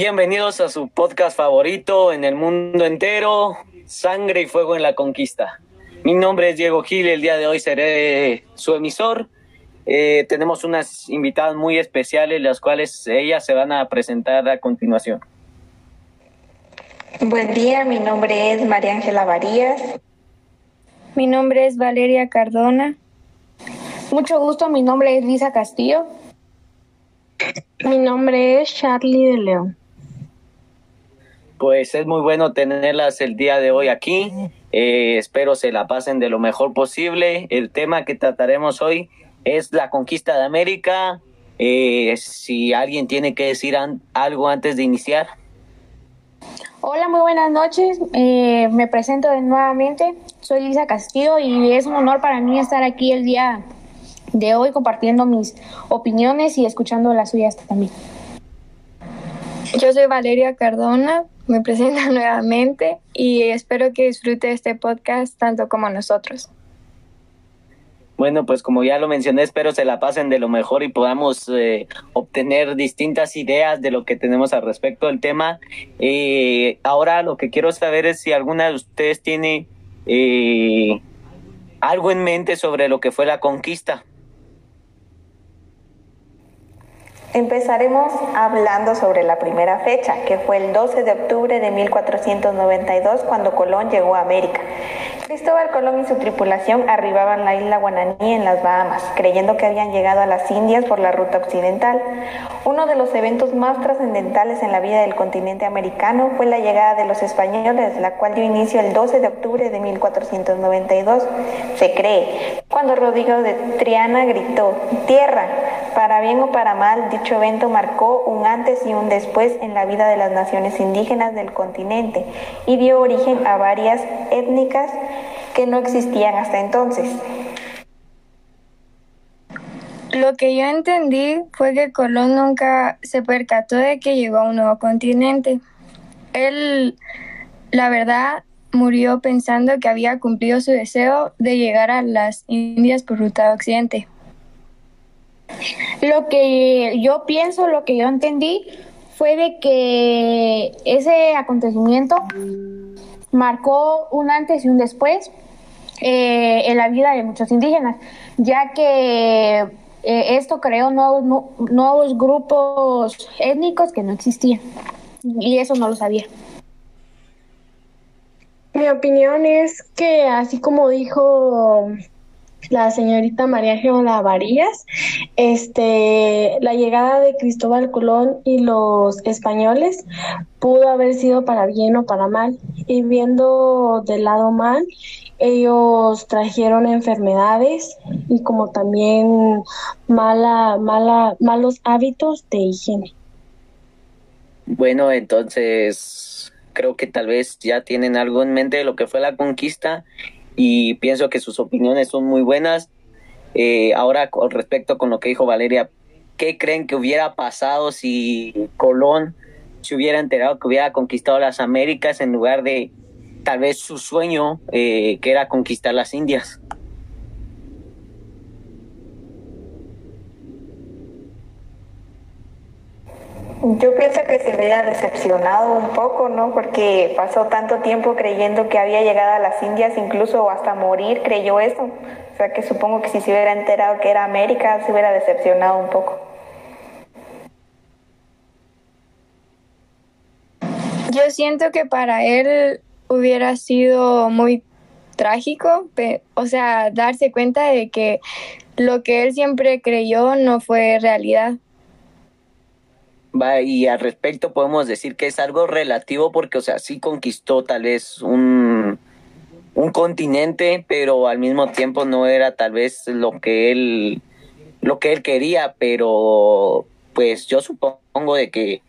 Bienvenidos a su podcast favorito en el mundo entero, Sangre y Fuego en la Conquista. Mi nombre es Diego Gil, el día de hoy seré su emisor. Eh, tenemos unas invitadas muy especiales, las cuales ellas se van a presentar a continuación. Buen día, mi nombre es María Ángela Varías. Mi nombre es Valeria Cardona. Mucho gusto, mi nombre es Lisa Castillo. Mi nombre es Charlie de León. Pues es muy bueno tenerlas el día de hoy aquí. Eh, espero se la pasen de lo mejor posible. El tema que trataremos hoy es la conquista de América. Eh, si alguien tiene que decir algo antes de iniciar. Hola, muy buenas noches. Eh, me presento de nuevamente. Soy Lisa Castillo y es un honor para mí estar aquí el día de hoy compartiendo mis opiniones y escuchando las suyas también. Yo soy Valeria Cardona, me presento nuevamente y espero que disfrute este podcast tanto como nosotros. Bueno, pues como ya lo mencioné, espero se la pasen de lo mejor y podamos eh, obtener distintas ideas de lo que tenemos al respecto del tema. Eh, ahora lo que quiero saber es si alguna de ustedes tiene eh, algo en mente sobre lo que fue la conquista. Empezaremos hablando sobre la primera fecha, que fue el 12 de octubre de 1492, cuando Colón llegó a América. Cristóbal Colón y su tripulación arribaban la isla Guananí en las Bahamas, creyendo que habían llegado a las Indias por la ruta occidental. Uno de los eventos más trascendentales en la vida del continente americano fue la llegada de los españoles, la cual dio inicio el 12 de octubre de 1492. Se cree, cuando Rodrigo de Triana gritó, Tierra, para bien o para mal, dicho evento marcó un antes y un después en la vida de las naciones indígenas del continente y dio origen a varias étnicas que no existían hasta entonces. Lo que yo entendí fue que Colón nunca se percató de que llegó a un nuevo continente. Él, la verdad, murió pensando que había cumplido su deseo de llegar a las Indias por ruta occidente. Lo que yo pienso, lo que yo entendí, fue de que ese acontecimiento marcó un antes y un después eh, en la vida de muchos indígenas, ya que eh, esto creó nuevos, nuevos grupos étnicos que no existían y eso no lo sabía. Mi opinión es que así como dijo la señorita María Ángela Varías, este, la llegada de Cristóbal Colón y los españoles pudo haber sido para bien o para mal. Y viendo del lado mal, ellos trajeron enfermedades y como también mala, mala, malos hábitos de higiene. Bueno, entonces creo que tal vez ya tienen algo en mente de lo que fue la conquista y pienso que sus opiniones son muy buenas. Eh, ahora, con respecto con lo que dijo Valeria, ¿qué creen que hubiera pasado si Colón se hubiera enterado que hubiera conquistado las Américas en lugar de tal vez su sueño, eh, que era conquistar las Indias? Yo pienso que se hubiera decepcionado un poco, ¿no? Porque pasó tanto tiempo creyendo que había llegado a las Indias, incluso hasta morir creyó eso. O sea que supongo que si se hubiera enterado que era América, se hubiera decepcionado un poco. Yo siento que para él hubiera sido muy trágico, o sea, darse cuenta de que lo que él siempre creyó no fue realidad y al respecto podemos decir que es algo relativo porque, o sea, sí conquistó tal vez un, un continente, pero al mismo tiempo no era tal vez lo que él, lo que él quería, pero pues yo supongo de que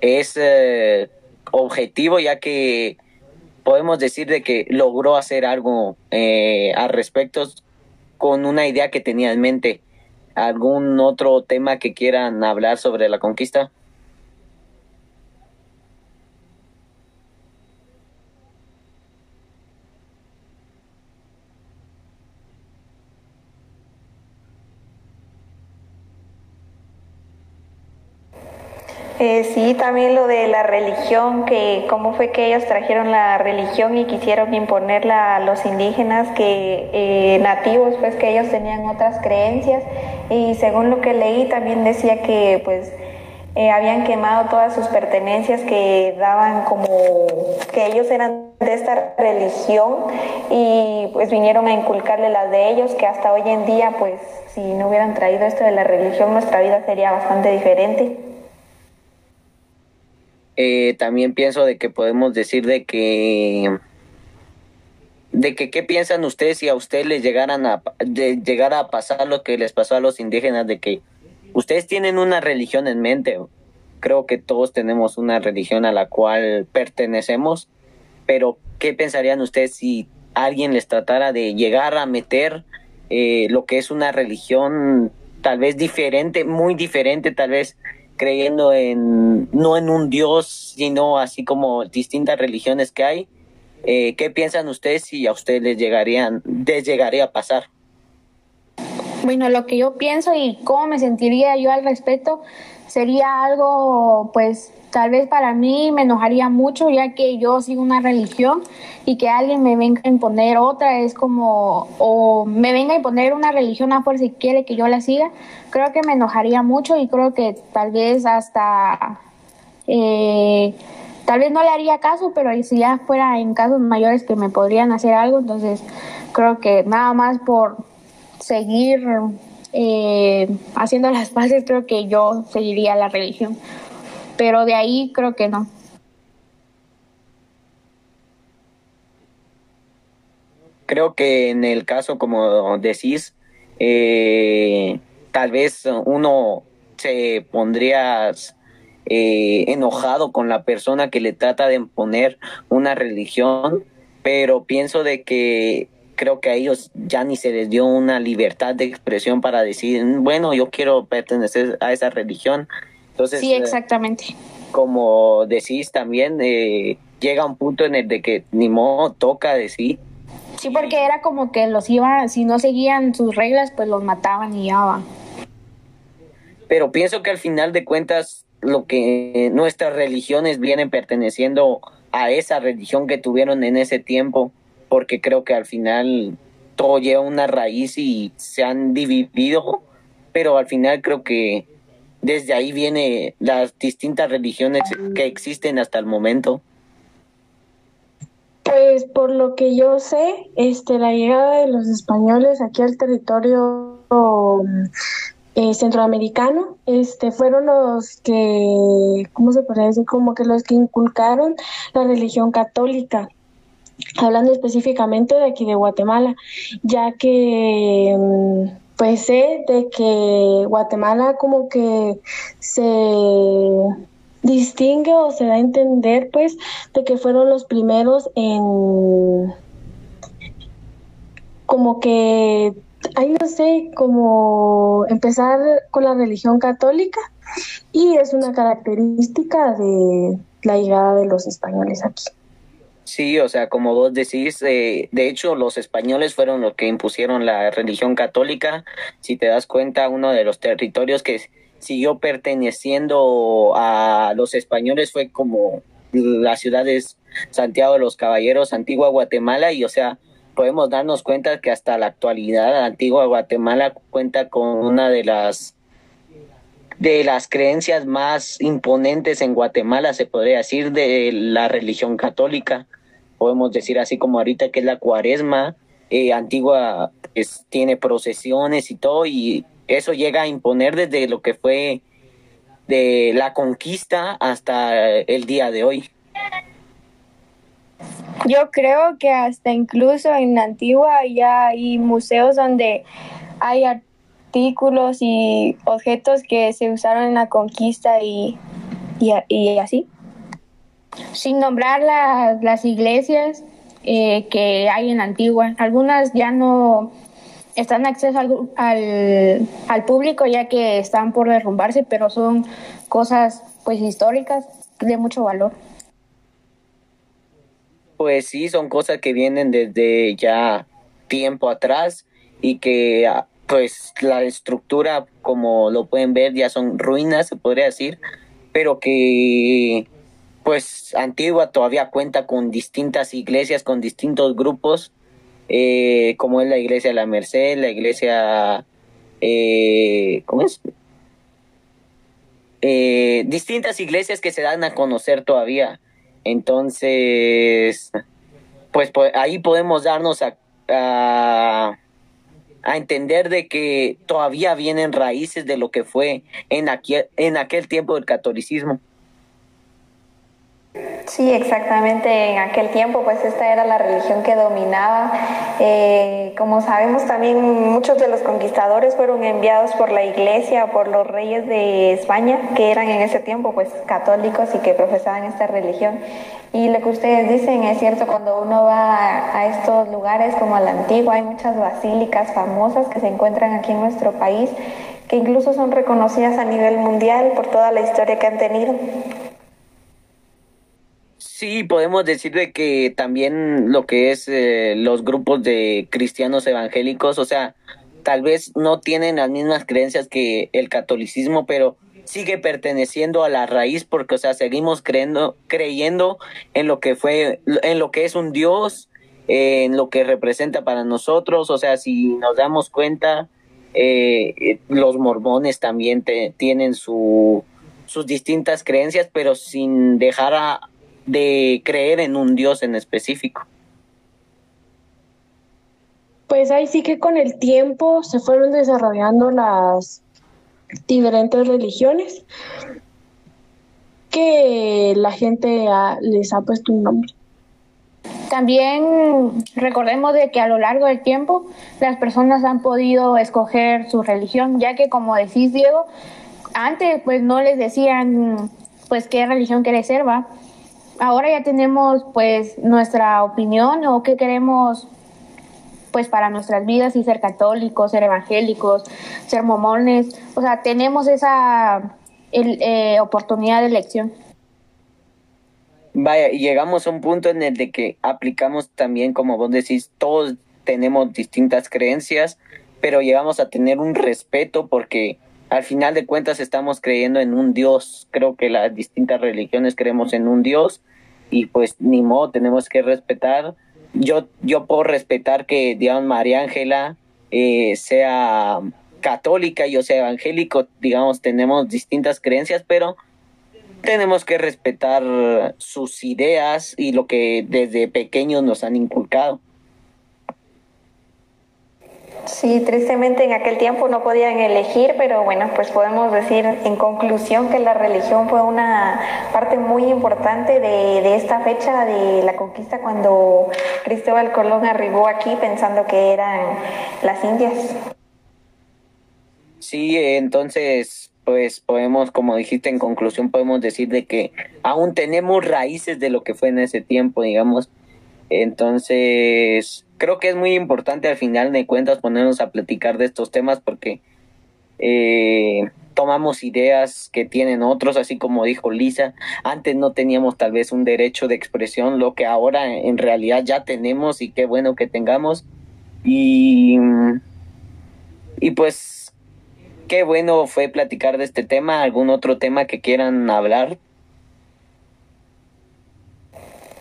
es eh, objetivo ya que podemos decir de que logró hacer algo eh, al respecto con una idea que tenía en mente. ¿Algún otro tema que quieran hablar sobre la conquista? Eh, sí, también lo de la religión, que cómo fue que ellos trajeron la religión y quisieron imponerla a los indígenas, que eh, nativos, pues que ellos tenían otras creencias. Y según lo que leí, también decía que pues eh, habían quemado todas sus pertenencias que daban como que ellos eran de esta religión y pues vinieron a inculcarle las de ellos, que hasta hoy en día pues si no hubieran traído esto de la religión nuestra vida sería bastante diferente. Eh, también pienso de que podemos decir de que de que qué piensan ustedes si a ustedes les llegaran a de, a pasar lo que les pasó a los indígenas de que ustedes tienen una religión en mente. Creo que todos tenemos una religión a la cual pertenecemos, pero ¿qué pensarían ustedes si alguien les tratara de llegar a meter eh, lo que es una religión tal vez diferente, muy diferente, tal vez creyendo en no en un dios, sino así como distintas religiones que hay? Eh, ¿Qué piensan ustedes si a ustedes les llegaría a pasar? Bueno, lo que yo pienso y cómo me sentiría yo al respecto sería algo, pues tal vez para mí me enojaría mucho ya que yo sigo una religión y que alguien me venga a imponer otra es como, o me venga a imponer una religión a fuerza y quiere que yo la siga, creo que me enojaría mucho y creo que tal vez hasta, eh, tal vez no le haría caso, pero si ya fuera en casos mayores que me podrían hacer algo, entonces creo que nada más por seguir eh, haciendo las paces, creo que yo seguiría la religión. Pero de ahí creo que no. Creo que en el caso, como decís, eh, tal vez uno se pondría eh, enojado con la persona que le trata de imponer una religión, pero pienso de que creo que a ellos ya ni se les dio una libertad de expresión para decir, bueno, yo quiero pertenecer a esa religión. Entonces, sí, exactamente. como decís también, eh, llega un punto en el de que ni modo toca decir. Sí, porque era como que los iba, si no seguían sus reglas, pues los mataban y ya van. Pero pienso que al final de cuentas, lo que nuestras religiones vienen perteneciendo a esa religión que tuvieron en ese tiempo porque creo que al final todo lleva una raíz y se han dividido, pero al final creo que desde ahí viene las distintas religiones que existen hasta el momento. Pues por lo que yo sé, este la llegada de los españoles aquí al territorio eh, centroamericano, este fueron los que, ¿cómo se puede decir? Como que los que inculcaron la religión católica hablando específicamente de aquí de Guatemala, ya que mm, pues sé de que Guatemala como que se distingue o se da a entender pues de que fueron los primeros en como que ahí no sé como empezar con la religión católica y es una característica de la llegada de los españoles aquí. Sí, o sea, como vos decís, eh, de hecho los españoles fueron los que impusieron la religión católica. Si te das cuenta, uno de los territorios que siguió perteneciendo a los españoles fue como las ciudades Santiago de los Caballeros, Antigua Guatemala, y o sea, podemos darnos cuenta que hasta la actualidad Antigua Guatemala cuenta con una de las de las creencias más imponentes en Guatemala, se podría decir, de la religión católica podemos decir así como ahorita que es la cuaresma, eh, antigua es, tiene procesiones y todo, y eso llega a imponer desde lo que fue de la conquista hasta el día de hoy. Yo creo que hasta incluso en Antigua ya hay museos donde hay artículos y objetos que se usaron en la conquista y, y así sin nombrar las iglesias eh, que hay en Antigua. Algunas ya no están acceso al, al, público ya que están por derrumbarse, pero son cosas pues históricas de mucho valor. Pues sí, son cosas que vienen desde ya tiempo atrás y que ah, pues la estructura como lo pueden ver ya son ruinas, se podría decir, pero que pues Antigua todavía cuenta con distintas iglesias, con distintos grupos, eh, como es la iglesia de la Merced, la iglesia, eh, ¿cómo es? Eh, distintas iglesias que se dan a conocer todavía. Entonces, pues, ahí podemos darnos a, a, a, entender de que todavía vienen raíces de lo que fue en, aquel, en aquel tiempo del catolicismo. Sí, exactamente. En aquel tiempo, pues esta era la religión que dominaba. Eh, como sabemos, también muchos de los conquistadores fueron enviados por la Iglesia, por los reyes de España, que eran en ese tiempo, pues católicos y que profesaban esta religión. Y lo que ustedes dicen es cierto, cuando uno va a, a estos lugares como la antigua, hay muchas basílicas famosas que se encuentran aquí en nuestro país, que incluso son reconocidas a nivel mundial por toda la historia que han tenido. Sí, podemos decir de que también lo que es eh, los grupos de cristianos evangélicos, o sea, tal vez no tienen las mismas creencias que el catolicismo, pero sigue perteneciendo a la raíz porque, o sea, seguimos creyendo, creyendo en lo que fue, en lo que es un Dios, en lo que representa para nosotros, o sea, si nos damos cuenta, eh, los mormones también te, tienen su, sus distintas creencias, pero sin dejar a, de creer en un Dios en específico. Pues ahí sí que con el tiempo se fueron desarrollando las diferentes religiones que la gente ha, les ha puesto un nombre. También recordemos de que a lo largo del tiempo las personas han podido escoger su religión, ya que como decís Diego, antes pues no les decían pues qué religión querés ser, va. Ahora ya tenemos pues nuestra opinión o qué queremos pues para nuestras vidas y ser católicos, ser evangélicos, ser mormones, o sea, tenemos esa el, eh, oportunidad de elección. Vaya, y llegamos a un punto en el de que aplicamos también, como vos decís, todos tenemos distintas creencias, pero llegamos a tener un respeto porque al final de cuentas estamos creyendo en un Dios. Creo que las distintas religiones creemos en un Dios y pues ni modo, tenemos que respetar. Yo, yo puedo respetar que, digamos, María Ángela eh, sea católica yo sea evangélico, digamos, tenemos distintas creencias, pero tenemos que respetar sus ideas y lo que desde pequeños nos han inculcado. Sí, tristemente en aquel tiempo no podían elegir, pero bueno, pues podemos decir en conclusión que la religión fue una parte muy importante de, esta fecha de la conquista cuando Cristóbal Colón arribó aquí pensando que eran las Indias. Sí, entonces pues podemos, como dijiste en conclusión, podemos decir de que aún tenemos raíces de lo que fue en ese tiempo, digamos. Entonces, creo que es muy importante al final de cuentas ponernos a platicar de estos temas porque eh, tomamos ideas que tienen otros, así como dijo Lisa, antes no teníamos tal vez un derecho de expresión, lo que ahora en realidad ya tenemos y qué bueno que tengamos. Y, y pues qué bueno fue platicar de este tema. ¿Algún otro tema que quieran hablar?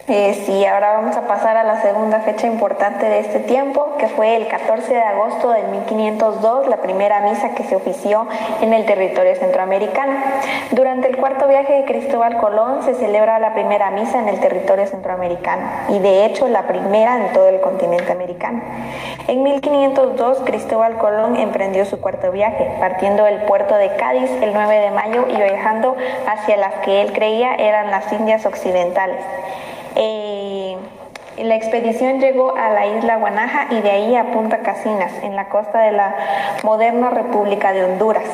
Eh, sí, ahora vamos a pasar a la segunda fecha importante de este tiempo, que fue el 14 de agosto de 1502, la primera misa que se ofició en el territorio centroamericano. Durante el cuarto viaje de Cristóbal Colón se celebra la primera misa en el territorio centroamericano y de hecho la primera en todo el continente americano. En 1502 Cristóbal Colón emprendió su cuarto viaje, partiendo del puerto de Cádiz el 9 de mayo y viajando hacia las que él creía eran las Indias Occidentales. Eh, la expedición llegó a la isla Guanaja y de ahí a Punta Casinas, en la costa de la moderna República de Honduras.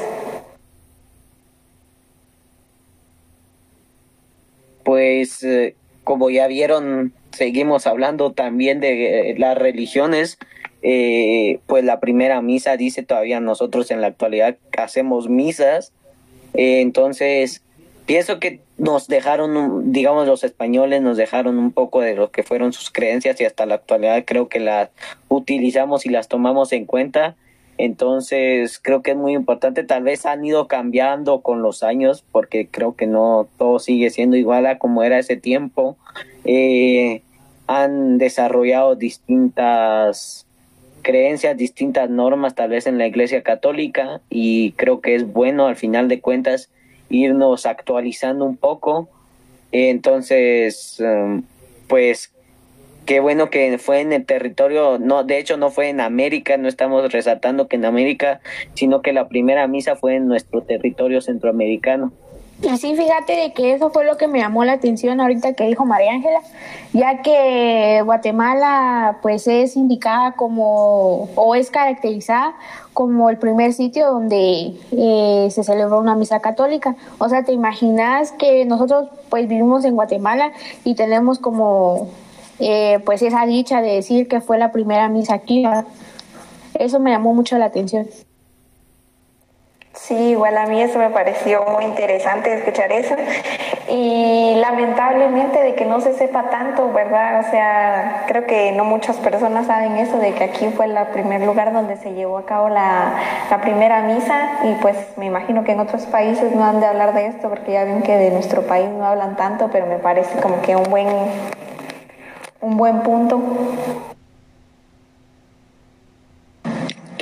Pues eh, como ya vieron, seguimos hablando también de eh, las religiones. Pues la primera misa dice todavía nosotros en la actualidad hacemos misas. Entonces, pienso que nos dejaron, digamos, los españoles nos dejaron un poco de lo que fueron sus creencias y hasta la actualidad creo que las utilizamos y las tomamos en cuenta. Entonces, creo que es muy importante. Tal vez han ido cambiando con los años, porque creo que no todo sigue siendo igual a como era ese tiempo. Eh, han desarrollado distintas creencias, distintas normas, tal vez en la Iglesia Católica, y creo que es bueno al final de cuentas irnos actualizando un poco. Entonces, um, pues qué bueno que fue en el territorio, no, de hecho no fue en América, no estamos resaltando que en América, sino que la primera misa fue en nuestro territorio centroamericano. Y sí, fíjate de que eso fue lo que me llamó la atención ahorita que dijo María Ángela, ya que Guatemala pues es indicada como o es caracterizada como el primer sitio donde eh, se celebró una misa católica. O sea, te imaginas que nosotros pues vivimos en Guatemala y tenemos como eh, pues esa dicha de decir que fue la primera misa aquí. Eso me llamó mucho la atención. Sí, igual a mí eso me pareció muy interesante escuchar eso y lamentablemente de que no se sepa tanto, ¿verdad? O sea, creo que no muchas personas saben eso, de que aquí fue el primer lugar donde se llevó a cabo la, primera misa y pues me imagino que en otros países no han de hablar de esto porque ya ven que de nuestro país no hablan tanto, pero me parece como que un buen, un buen punto.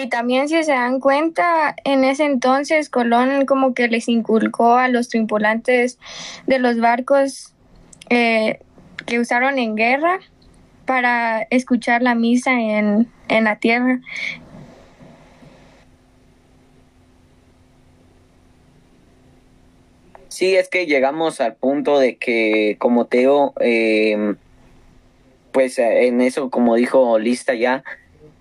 Y también si se dan cuenta, en ese entonces Colón como que les inculcó a los tripulantes de los barcos eh, que usaron en guerra para escuchar la misa en, en la tierra. Sí, es que llegamos al punto de que, como Teo, eh, pues en eso, como dijo Lista ya,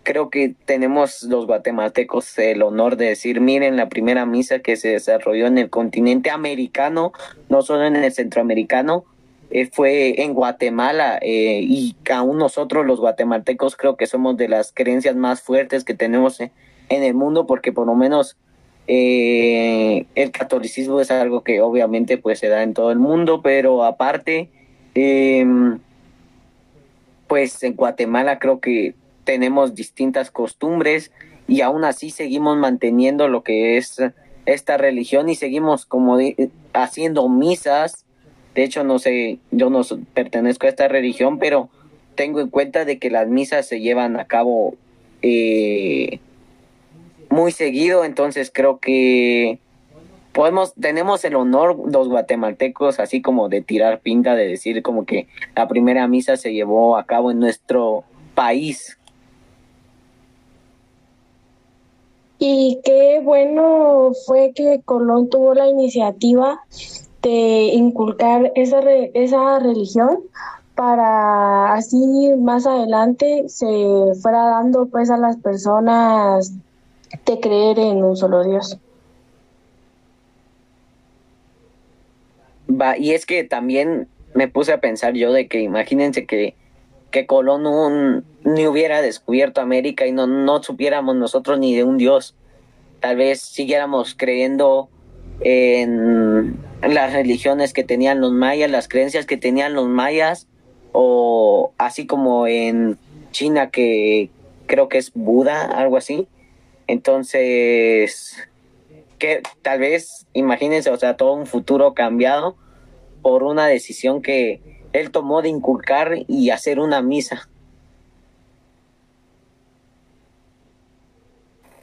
creo que tenemos los guatemaltecos el honor de decir, miren la primera misa que se desarrolló en el continente americano, no solo en el centroamericano, eh, fue en Guatemala eh, y aún nosotros los guatemaltecos creo que somos de las creencias más fuertes que tenemos en, el mundo porque por lo menos eh, el catolicismo es algo que obviamente pues se da en todo el mundo, pero aparte, em, pues en Guatemala creo que tenemos distintas costumbres y aún así seguimos manteniendo lo que es esta religión y seguimos como haciendo misas. De hecho, no sé, yo no pertenezco a esta religión, pero tengo en cuenta de que las misas se llevan a cabo eh, muy seguido, entonces creo que podemos, tenemos el honor los guatemaltecos, así como de tirar pinta, de decir como que la primera misa se llevó a cabo en nuestro país. Y qué bueno fue que Colón tuvo la iniciativa de inculcar esa, esa religión para así más adelante se fuera dando pues a las personas de creer en un solo Dios. Va, y es que también me puse a pensar yo de que imagínense que que Colón no, ni hubiera descubierto América y no, no supiéramos nosotros ni de un Dios. Tal vez siguiéramos creyendo en las religiones que tenían los mayas, las creencias que tenían los mayas, o así como en China que creo que es Buda, algo así. Entonces, que tal vez, imagínense, o sea, todo un futuro cambiado por una decisión que, él tomó de inculcar y hacer una misa.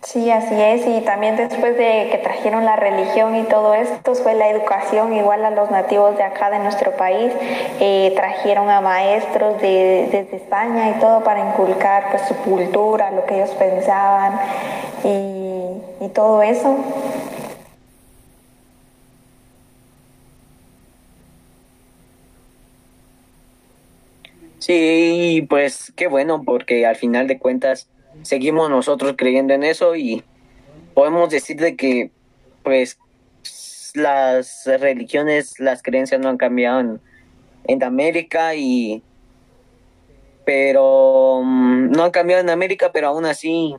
Sí, así es, y también después de que trajeron la religión y todo esto, fue la educación igual a los nativos de acá de nuestro país, eh, trajeron a maestros de, desde España y todo para inculcar pues su cultura, lo que ellos pensaban y, y todo eso. Sí, pues qué bueno, porque al final de cuentas seguimos nosotros creyendo en eso y podemos decir de que pues las religiones, las creencias no han cambiado en, América y pero mm, no han cambiado en América, pero aún así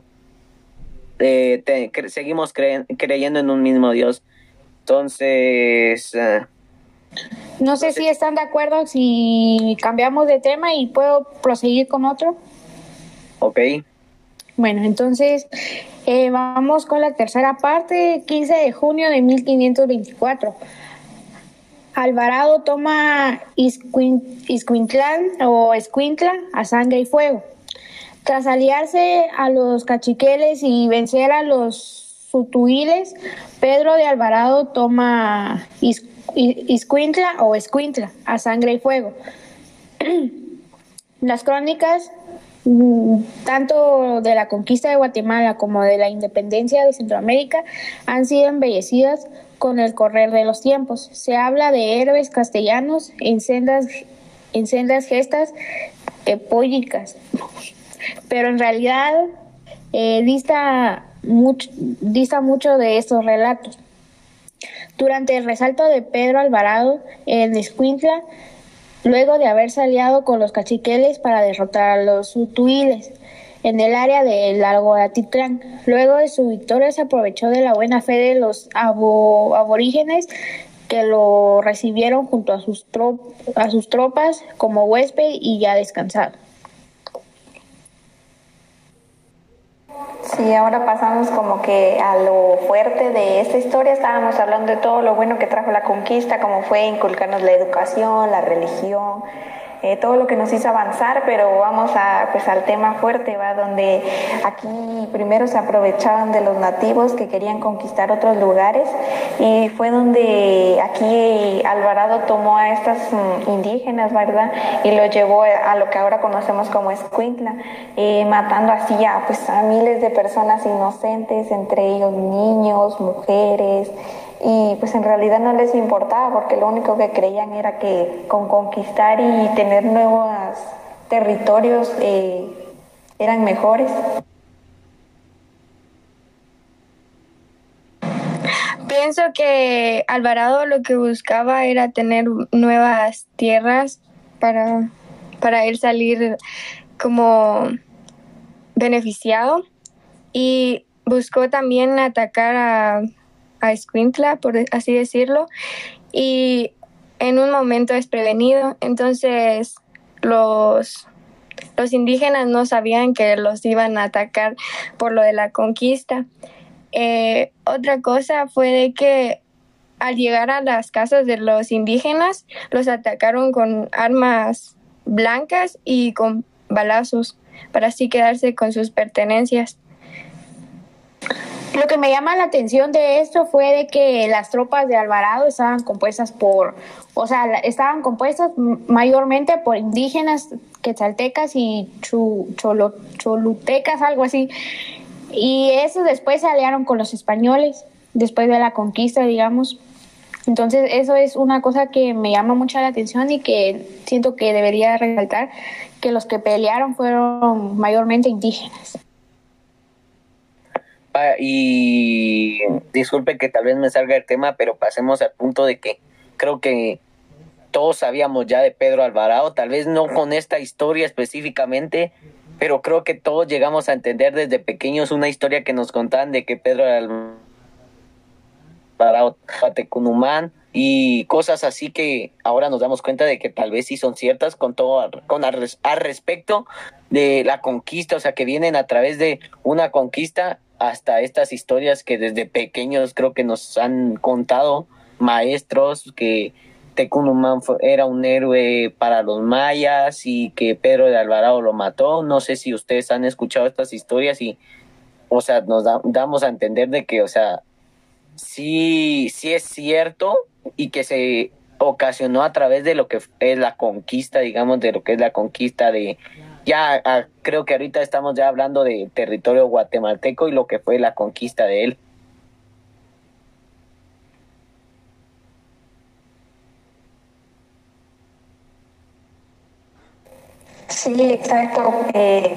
eh, seguimos creyendo en un mismo Dios. Entonces, eh, no sé si están de acuerdo si cambiamos de tema y puedo proseguir con otro. Ok. Bueno, entonces eh, vamos con la tercera parte, 15 de junio de 1524. Alvarado toma Iscuintlán o Escuintla a sangre y fuego. Tras aliarse a los cachiqueles y vencer a los sutuiles, Pedro de Alvarado toma Iscuintla o Escuintla a sangre y fuego. Las crónicas mm, tanto de la conquista de Guatemala como de la independencia de Centroamérica han sido embellecidas con el correr de los tiempos. Se habla de héroes castellanos en sendas, en sendas gestas epólicas pero en realidad eh, dista, dista mucho de estos relatos. Durante el resalto de Pedro Alvarado en Escuintla, luego de haberse aliado con los cachiqueles para derrotar a los utuiles en el área del lago Atitlán. Luego de su victoria se aprovechó de la buena fe de los aborígenes que lo recibieron junto a sus, a sus tropas como huésped y ya descansado. Sí, ahora pasamos como que a lo fuerte de esta historia. Estábamos hablando de todo lo bueno que trajo la conquista, como fue inculcarnos la educación, la religión, eh, todo lo que nos hizo avanzar, pero vamos a, pues, al tema fuerte, ¿va? donde aquí primero se aprovechaban de los nativos que querían conquistar otros lugares y fue donde aquí Alvarado tomó a estas mm, indígenas, ¿verdad? Y lo llevó a lo que ahora conocemos como Escuintla, eh, matando así a, pues, a miles de personas inocentes, entre ellos niños, mujeres, y pues en realidad no les importaba porque lo único que creían era que con conquistar y tener nuevos territorios eh, eran mejores. Pienso que Alvarado lo que buscaba era tener nuevas tierras para, para él salir como beneficiado y buscó también atacar a a Escuintla, por así decirlo, y en un momento desprevenido. Entonces los, los indígenas no sabían que los iban a atacar por lo de la conquista. Eh, otra cosa fue de que al llegar a las casas de los indígenas, los atacaron con armas blancas y con balazos para así quedarse con sus pertenencias. Lo que me llama la atención de esto fue de que las tropas de Alvarado estaban compuestas por, o sea, estaban compuestas mayormente por indígenas quetzaltecas y cholutecas, algo así. Y esos después se aliaron con los españoles, después de la conquista, digamos. Entonces, eso es una cosa que me llama mucho la atención y que siento que debería resaltar, que los que pelearon fueron mayormente indígenas. Y disculpe que tal vez me salga el tema, pero pasemos al punto de que creo que todos sabíamos ya de Pedro Alvarado, tal vez no con esta historia específicamente, pero creo que todos llegamos a entender desde pequeños una historia que nos contaban de que Pedro Alvarado Tecunumán y cosas así que ahora nos damos cuenta de que tal vez sí son ciertas con todo con al respecto de la conquista, o sea, que vienen a través de una conquista hasta estas historias que desde pequeños creo que nos han contado maestros que Tecunumán era un héroe para los mayas y que Pedro de Alvarado lo mató. No sé si ustedes han escuchado estas historias y, o sea, nos damos a entender de que, o sea, sí, sí es cierto y que se ocasionó a través de lo que es la conquista, digamos, de lo que es la conquista de ya ah, creo que ahorita estamos ya hablando de territorio guatemalteco y lo que fue la conquista de él. Sí, exacto. Eh,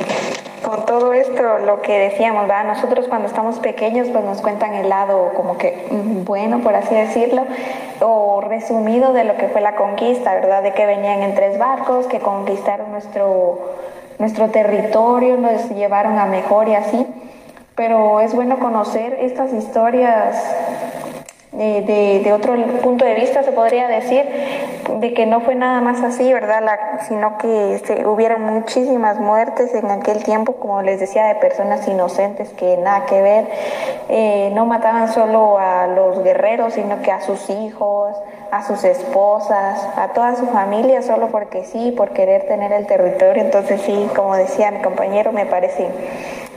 con todo esto, lo que decíamos, ¿verdad? nosotros cuando estamos pequeños, pues nos cuentan el lado como que mm, bueno, por así decirlo, o resumido de lo que fue la conquista, ¿verdad? De que venían en tres barcos, que conquistaron nuestro nuestro territorio, nos llevaron a mejor y así. Pero es bueno conocer estas historias de, de, otro punto de vista, se podría decir, de que no fue nada más así, ¿verdad? La, sino que este, hubieron muchísimas muertes en aquel tiempo, como les decía, de personas inocentes que nada que ver. Eh, no mataban solo a los guerreros, sino que a sus hijos, a sus esposas, a toda su familia, solo porque sí, por querer tener el territorio. Entonces sí, como decía mi compañero, me parece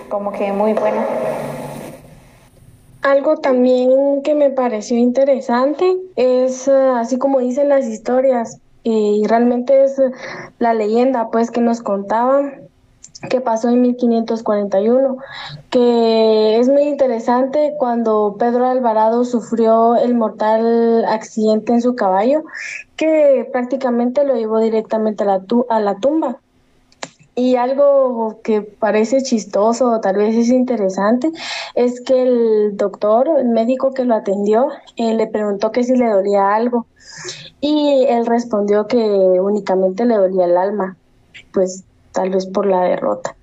como que muy bueno. Algo también que me pareció interesante es, eh, así como dicen las historias, y realmente es la leyenda pues que nos contaban que pasó en 1541, que es muy interesante cuando Pedro Alvarado sufrió el mortal accidente en su caballo, que prácticamente lo llevó directamente a la, tumba. Y algo que parece chistoso o tal vez es interesante es que el doctor, el médico que lo atendió, eh, le preguntó que si le dolía algo y él respondió que únicamente le dolía el alma, pues tal vez por la derrota.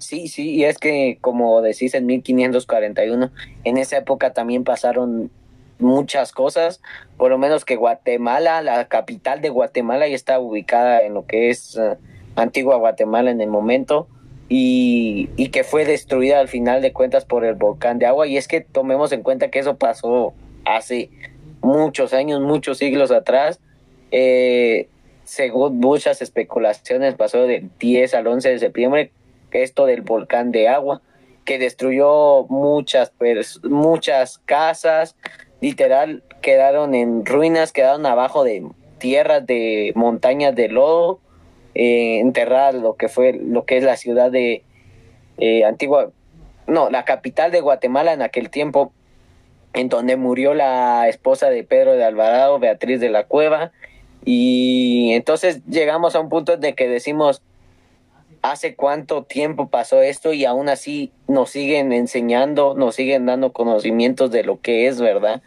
Sí, sí, y es que como decís en 1541, en esa época también pasaron muchas cosas, por lo menos que Guatemala, la capital de Guatemala, ya está ubicada en lo que es eh, antigua Guatemala en el momento y, y, que fue destruida al final de cuentas por el volcán de agua. Y es que tomemos en cuenta que eso pasó hace muchos años, muchos siglos atrás. Eh, según muchas especulaciones, pasó del 10 al 11 de septiembre, esto del volcán de agua, que destruyó muchas, muchas casas, literal quedaron en ruinas, quedaron abajo de tierras de montañas de lodo, eh, lo que fue lo que es la ciudad de eh, antigua, no, la capital de Guatemala en aquel tiempo, en donde murió la esposa de Pedro de Alvarado, Beatriz de la Cueva, y entonces llegamos a un punto de que decimos, hace cuánto tiempo pasó esto y aún así nos siguen enseñando, nos siguen dando conocimientos de lo que es, ¿verdad?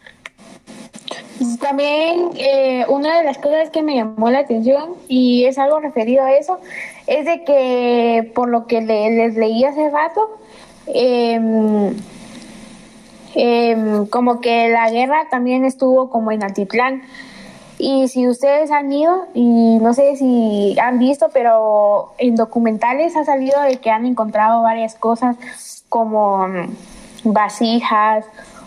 También eh, una de las cosas que me llamó la atención y es algo referido a eso es de que por lo que les leí hace rato, em, como que la guerra también estuvo como en altiplán. Y si ustedes han ido, y no sé si han visto, pero en documentales ha salido de que han encontrado varias cosas como mm, vasijas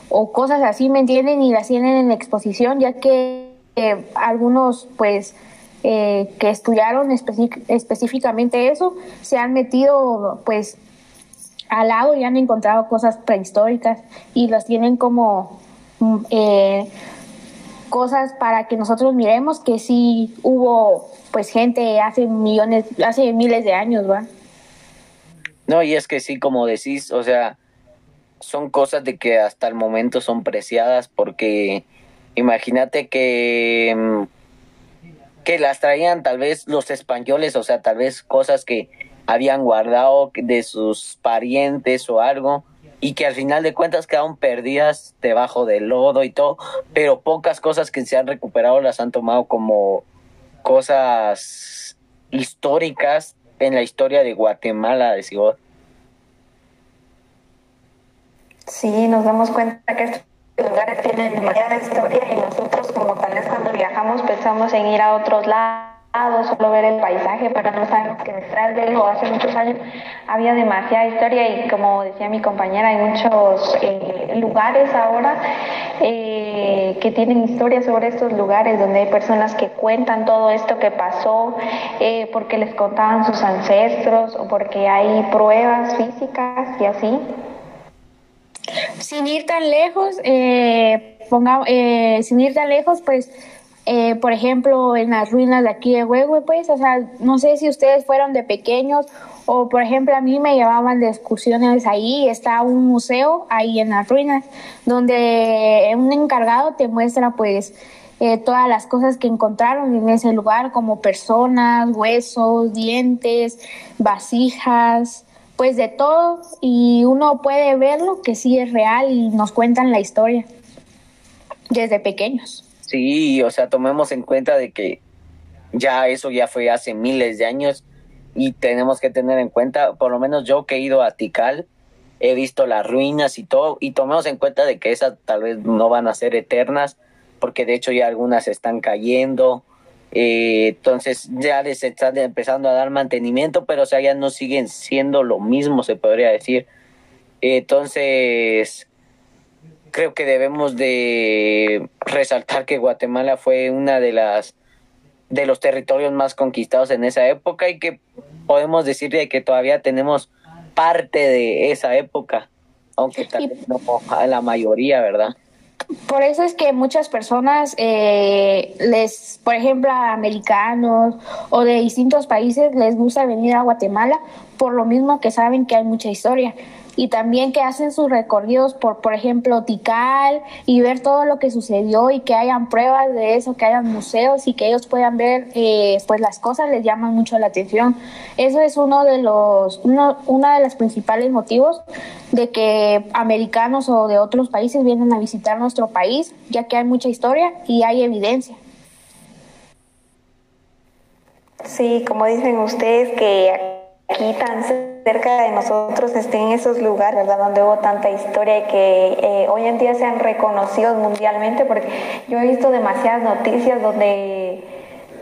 o cosas así, ¿me entienden? Y las tienen en exposición, ya que eh, algunos, pues, eh, que estudiaron específicamente eso, se han metido, pues, al lado y han encontrado cosas prehistóricas y las tienen como... Mm, eh, cosas para que nosotros miremos que sí hubo pues gente hace millones, hace miles de años, ¿va? No, y es que sí, como decís, o sea, son cosas de que hasta el momento son preciadas porque imagínate que mm, que las traían tal vez los españoles, o sea, tal vez cosas que habían guardado de sus parientes o algo y que al final de cuentas quedaron perdidas debajo del lodo y todo, pero pocas cosas que se han recuperado las han tomado como cosas históricas en la historia de Guatemala, de Ciudad. Sí, nos damos cuenta que estos lugares tienen demasiada historia y nosotros como tal vez cuando viajamos pensamos en ir a otros lados solo ver el paisaje, pero no sabemos que detrás de él o hace muchos años había demasiada historia y como decía mi compañera, hay muchos eh, lugares ahora eh, que tienen historia sobre estos lugares donde hay personas que cuentan todo esto que pasó eh, porque les contaban sus ancestros o porque hay pruebas físicas y así. Sin ir tan lejos, ponga, sin ir tan lejos, pues eh, por ejemplo, en las ruinas de aquí de Huehue, pues, o sea, no sé si ustedes fueron de pequeños o, por ejemplo, a mí me llevaban de excursiones ahí, está un museo ahí en las ruinas, donde un encargado te muestra, pues, eh, todas las cosas que encontraron en ese lugar, como personas, huesos, dientes, vasijas, pues de todo, y uno puede verlo que sí es real y nos cuentan la historia desde pequeños. Sí, o sea, tomemos en cuenta de que ya eso ya fue hace miles de años y tenemos que tener en cuenta, por lo menos yo que he ido a Tikal, he visto las ruinas y todo, y tomemos en cuenta de que esas tal vez no van a ser eternas, porque de hecho ya algunas están cayendo. Eh, entonces ya les están empezando a dar mantenimiento, pero o sea, ya no siguen siendo lo mismo, se podría decir. Entonces, creo que debemos de resaltar que Guatemala fue una de las de los territorios más conquistados en esa época y que podemos decirle que todavía tenemos parte de esa época, aunque tal vez no la mayoría, ¿verdad? Por eso es que muchas personas, eh, les, por ejemplo, americanos o de distintos países, les gusta venir a Guatemala por lo mismo que saben que hay mucha historia y también que hacen sus recorridos por, por ejemplo, Tikal y ver todo lo que sucedió y que hayan pruebas de eso, que hayan museos y que ellos puedan ver eh, pues las cosas les llaman mucho la atención. Eso es uno de los, uno, una de los principales motivos de que americanos o de otros países vienen a visitar nuestro país, ya que hay mucha historia y hay evidencia. Sí, como dicen ustedes que aquí tan cerca de nosotros estén esos lugares, ¿verdad? Donde hubo tanta historia y que eh, hoy en día sean reconocidos mundialmente, porque yo he visto demasiadas noticias donde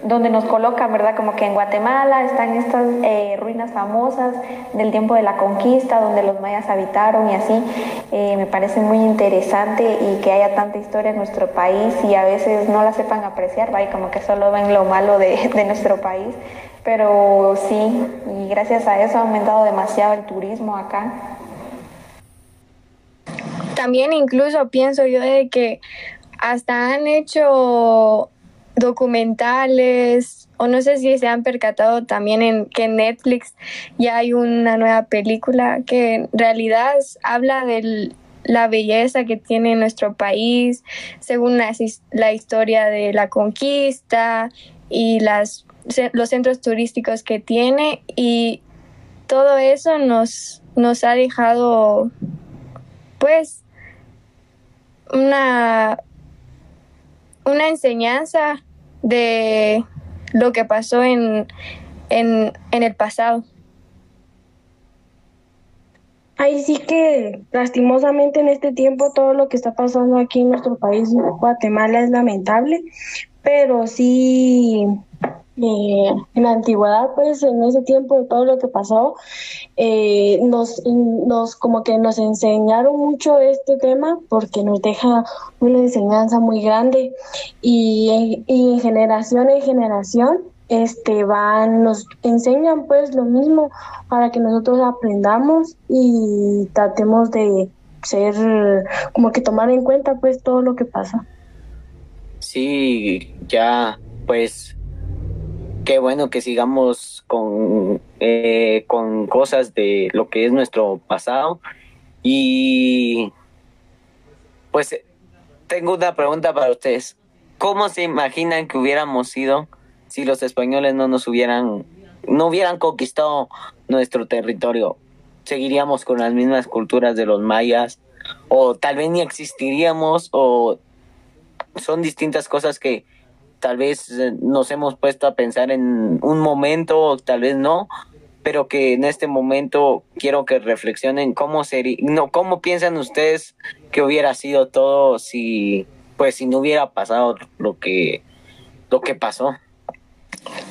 donde nos colocan, ¿verdad? Como que en Guatemala están estas eh, ruinas famosas del tiempo de la conquista, donde los mayas habitaron y así. Eh, me parece muy interesante y que haya tanta historia en nuestro país y a veces no la sepan apreciar, ¿va? Y como que solo ven lo malo de, de nuestro país. Pero sí, y gracias a eso ha aumentado demasiado el turismo acá. También incluso pienso yo de que hasta han hecho documentales o no sé si se han percatado también en que en Netflix ya hay una nueva película que en realidad habla de la belleza que tiene nuestro país según la, la historia de la conquista y las los centros turísticos que tiene y todo eso nos, nos ha dejado pues una, una enseñanza de lo que pasó en, en, en el pasado. Ahí sí que lastimosamente en este tiempo todo lo que está pasando aquí en nuestro país, Guatemala, es lamentable, pero sí eh, en la antigüedad, pues en ese tiempo todo lo que pasó, eh, nos, nos como que nos enseñaron mucho este tema porque nos deja una enseñanza muy grande y, y generación en generación este van nos enseñan pues lo mismo para que nosotros aprendamos y tratemos de ser como que tomar en cuenta pues todo lo que pasa. Sí, ya pues qué bueno que sigamos con, eh, con cosas de lo que es nuestro pasado. Y pues tengo una pregunta para ustedes. ¿Cómo se imaginan que hubiéramos sido si los españoles no nos hubieran, no hubieran conquistado nuestro territorio? ¿Seguiríamos con las mismas culturas de los mayas? ¿O tal vez ni existiríamos? ¿O son distintas cosas que tal vez eh, nos hemos puesto a pensar en un momento, tal vez no, pero que en este momento quiero que reflexionen cómo sería, no, cómo piensan ustedes que hubiera sido todo si, pues, si no hubiera pasado lo que, lo que pasó.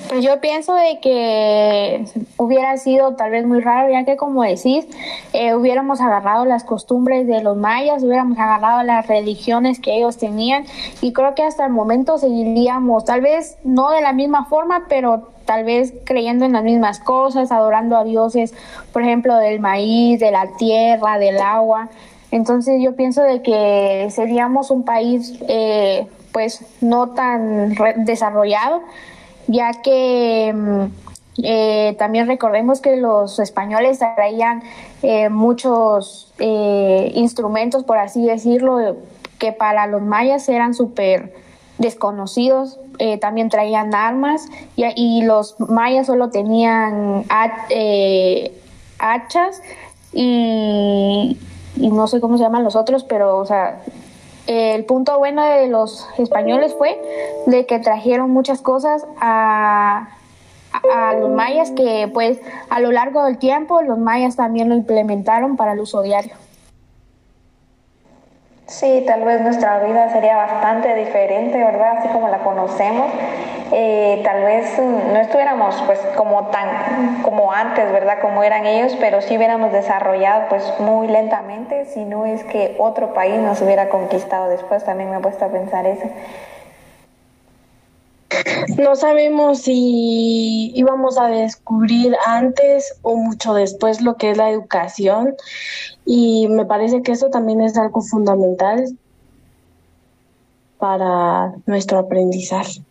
Pues yo pienso de que hubiera sido tal vez muy raro, ya que como decís, eh, hubiéramos agarrado las costumbres de los mayas, hubiéramos agarrado las religiones que ellos tenían y creo que hasta el momento seguiríamos, tal vez no de la misma forma, pero tal vez creyendo en las mismas cosas, adorando a dioses, por ejemplo, del maíz, de la tierra, del agua. Entonces yo pienso de que seríamos un país eh, pues no tan desarrollado, ya que mm, eh, también recordemos que los españoles traían eh, muchos eh, instrumentos, por así decirlo, que para los mayas eran súper desconocidos. también traían armas y, los mayas solo tenían hachas y, y, no sé cómo se llaman los otros, pero o sea, el punto bueno de los españoles fue de que trajeron muchas cosas a, a, los mayas que pues a lo largo del tiempo los mayas también lo implementaron para el uso diario. Sí, tal vez nuestra vida sería bastante diferente, ¿verdad? Así como la conocemos. Eh, tal vez mm, no estuviéramos pues como tan como antes, ¿verdad? Como eran ellos, pero sí hubiéramos desarrollado pues muy lentamente, si no es que otro país nos hubiera conquistado después, también me he puesto a pensar eso. No sabemos si íbamos a descubrir antes o mucho después lo que es la educación y me parece que eso también es algo fundamental para nuestro aprendizaje.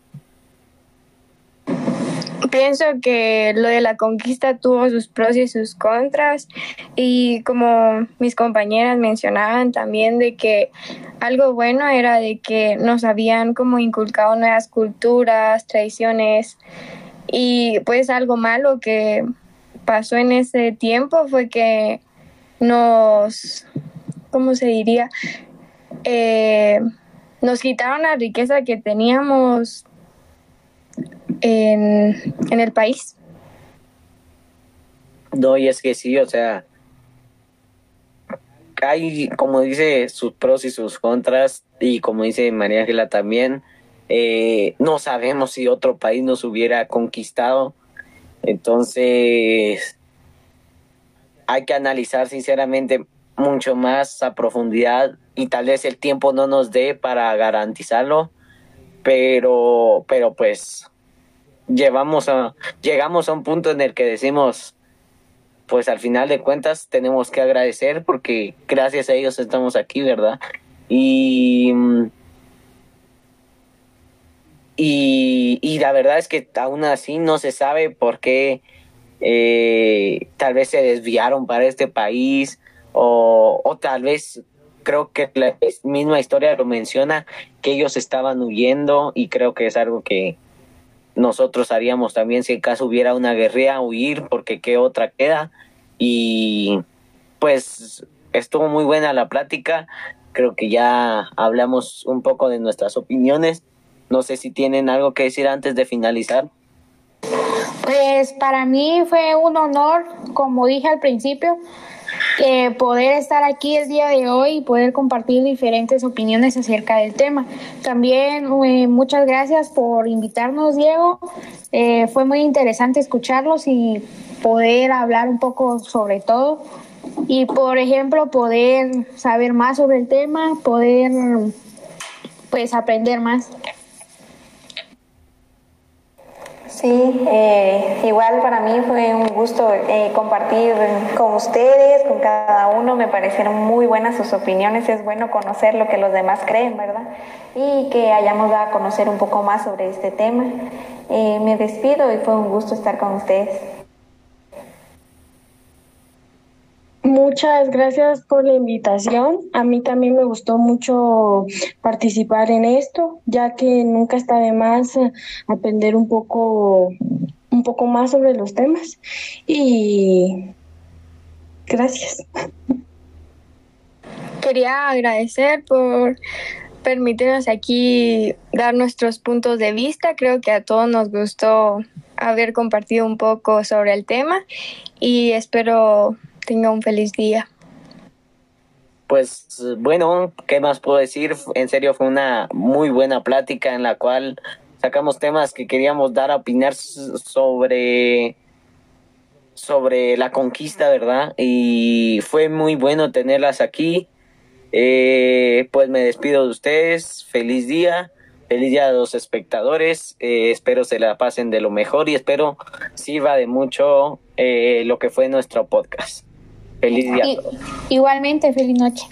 Pienso que lo de la conquista tuvo sus pros y sus contras y como mis compañeras mencionaban también de que algo bueno era de que nos habían como inculcado nuevas culturas, tradiciones y pues algo malo que pasó en ese tiempo fue que nos, ¿cómo se diría? Eh, nos quitaron la riqueza que teníamos en, el país. No, y es que sí, o sea, hay, como dice, sus pros y sus contras, y como dice María Ángela también, eh, no sabemos si otro país nos hubiera conquistado. Entonces, hay que analizar sinceramente mucho más a profundidad y tal vez el tiempo no nos dé para garantizarlo, pero, pero pues llevamos a, llegamos a un punto en el que decimos, pues al final de cuentas tenemos que agradecer porque gracias a ellos estamos aquí, ¿verdad? Y, y, la verdad es que aún así no se sabe por qué eh, tal vez se desviaron para este país o, o tal vez creo que la misma historia lo menciona que ellos estaban huyendo y creo que es algo que nosotros haríamos también si en caso hubiera una guerrilla huir porque qué otra queda. Y pues estuvo muy buena la plática. Creo que ya hablamos un poco de nuestras opiniones. No sé si tienen algo que decir antes de finalizar. Pues para mí fue un honor, como dije al principio, que poder estar aquí el día de hoy y poder compartir diferentes opiniones acerca del tema. También eh, muchas gracias por invitarnos, Diego. Eh, fue muy interesante escucharlos y poder hablar un poco sobre todo. Y, por ejemplo, poder saber más sobre el tema, poder pues aprender más. Sí, eh, igual para mí fue un gusto eh, compartir con ustedes, con cada uno. Me parecieron muy buenas sus opiniones. Es bueno conocer lo que los demás creen, ¿verdad? Y que hayamos dado a conocer un poco más sobre este tema. Eh, me despido y fue un gusto estar con ustedes. Muchas gracias por la invitación. A mí también me gustó mucho participar en esto, ya que nunca está de más aprender un poco, un poco más sobre los temas. Y gracias. Quería agradecer por permitirnos aquí dar nuestros puntos de vista. Creo que a todos nos gustó haber compartido un poco sobre el tema y espero tenga un feliz día. Pues bueno, ¿qué más puedo decir? En serio fue una muy buena plática en la cual sacamos temas que queríamos dar a opinar sobre sobre la conquista, ¿verdad? Y fue muy bueno tenerlas aquí. Eh, pues me despido de ustedes. Feliz día. Feliz día a los espectadores. Eh, espero se la pasen de lo mejor y espero sirva de mucho eh, lo que fue nuestro podcast. Feliz día. Igualmente, feliz noche.